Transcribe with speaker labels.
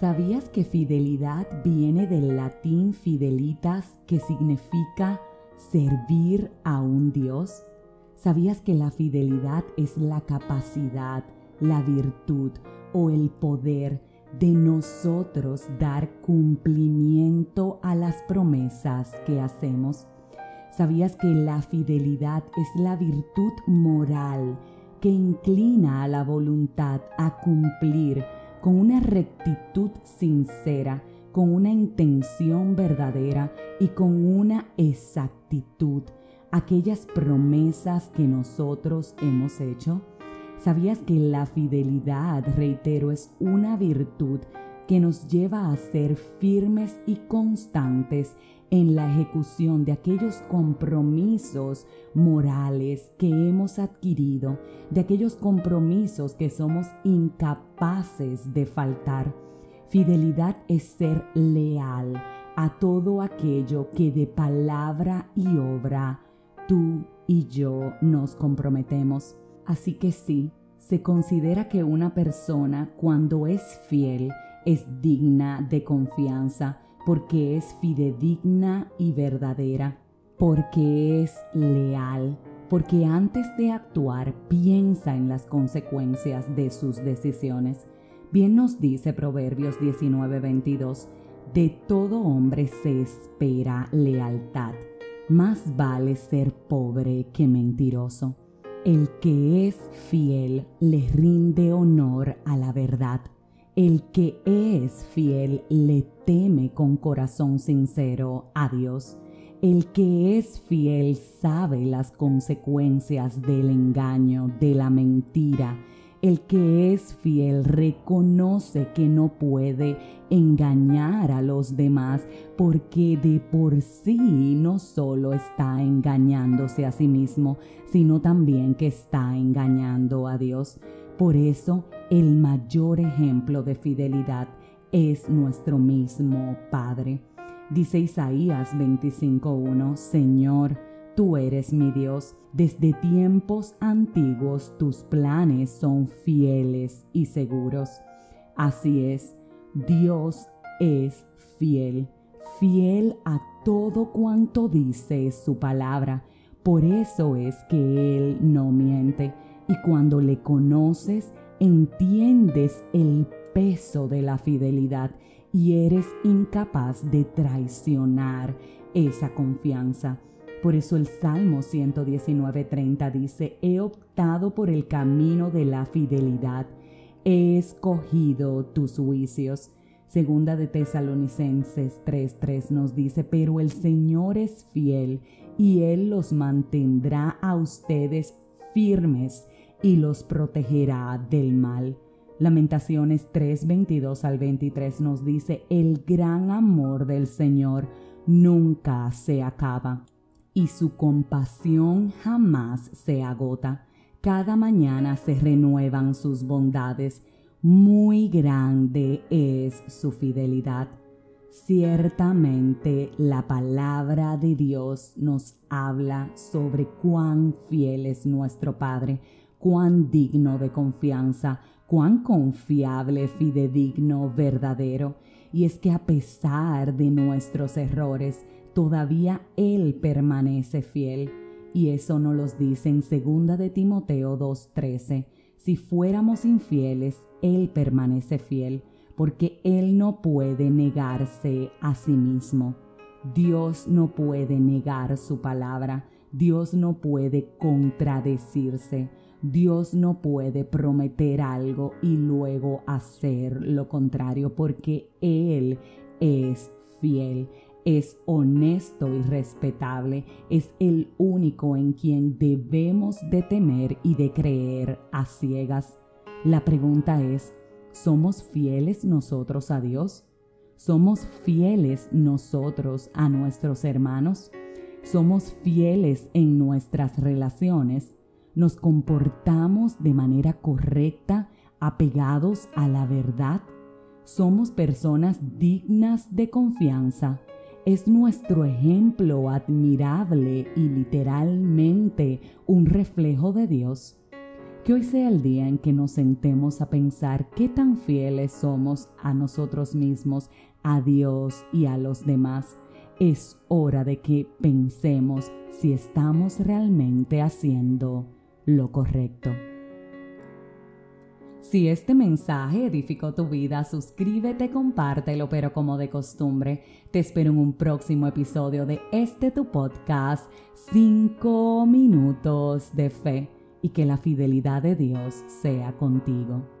Speaker 1: ¿Sabías que fidelidad viene del latín fidelitas, que significa servir a un Dios? ¿Sabías que la fidelidad es la capacidad, la virtud o el poder de nosotros dar cumplimiento a las promesas que hacemos? ¿Sabías que la fidelidad es la virtud moral que inclina a la voluntad a cumplir? Con una rectitud sincera, con una intención verdadera y con una exactitud aquellas promesas que nosotros hemos hecho? ¿Sabías que la fidelidad, reitero, es una virtud que nos lleva a ser firmes y constantes en la ejecución de aquellos compromisos morales que hemos adquirido, de aquellos compromisos que somos incapaces de faltar. Fidelidad es ser leal a todo aquello que de palabra y obra tú y yo nos comprometemos. Así que sí, se considera que una persona cuando es fiel es digna de confianza porque es fidedigna y verdadera, porque es leal, porque antes de actuar piensa en las consecuencias de sus decisiones. Bien nos dice Proverbios 19:22, de todo hombre se espera lealtad, más vale ser pobre que mentiroso. El que es fiel le rinde honor a la verdad el que es fiel le teme con corazón sincero a Dios. El que es fiel sabe las consecuencias del engaño, de la mentira. El que es fiel reconoce que no puede engañar a los demás porque de por sí no solo está engañándose a sí mismo, sino también que está engañando a Dios. Por eso el mayor ejemplo de fidelidad es nuestro mismo Padre. Dice Isaías 25.1, Señor, tú eres mi Dios. Desde tiempos antiguos tus planes son fieles y seguros. Así es, Dios es fiel, fiel a todo cuanto dice su palabra. Por eso es que Él no miente y cuando le conoces, entiendes el peso de la fidelidad y eres incapaz de traicionar esa confianza. Por eso el Salmo 119.30 dice, he optado por el camino de la fidelidad, he escogido tus juicios. Segunda de Tesalonicenses 3:3 nos dice, pero el Señor es fiel y Él los mantendrá a ustedes firmes y los protegerá del mal. Lamentaciones 3, 22 al 23 nos dice, el gran amor del Señor nunca se acaba y su compasión jamás se agota. Cada mañana se renuevan sus bondades, muy grande es su fidelidad. Ciertamente la palabra de Dios nos habla sobre cuán fiel es nuestro Padre cuán digno de confianza, cuán confiable, fidedigno, verdadero. Y es que a pesar de nuestros errores, todavía Él permanece fiel. Y eso nos lo dice en 2 de Timoteo 2.13. Si fuéramos infieles, Él permanece fiel, porque Él no puede negarse a sí mismo. Dios no puede negar su palabra. Dios no puede contradecirse. Dios no puede prometer algo y luego hacer lo contrario porque Él es fiel, es honesto y respetable, es el único en quien debemos de temer y de creer a ciegas. La pregunta es, ¿somos fieles nosotros a Dios? ¿Somos fieles nosotros a nuestros hermanos? ¿Somos fieles en nuestras relaciones? nos comportamos de manera correcta, apegados a la verdad, somos personas dignas de confianza. Es nuestro ejemplo admirable y literalmente un reflejo de Dios. Que hoy sea el día en que nos sentemos a pensar qué tan fieles somos a nosotros mismos, a Dios y a los demás. Es hora de que pensemos si estamos realmente haciendo lo correcto. Si este mensaje edificó tu vida, suscríbete, compártelo, pero como de costumbre, te espero en un próximo episodio de este tu podcast, 5 minutos de fe, y que la fidelidad de Dios sea contigo.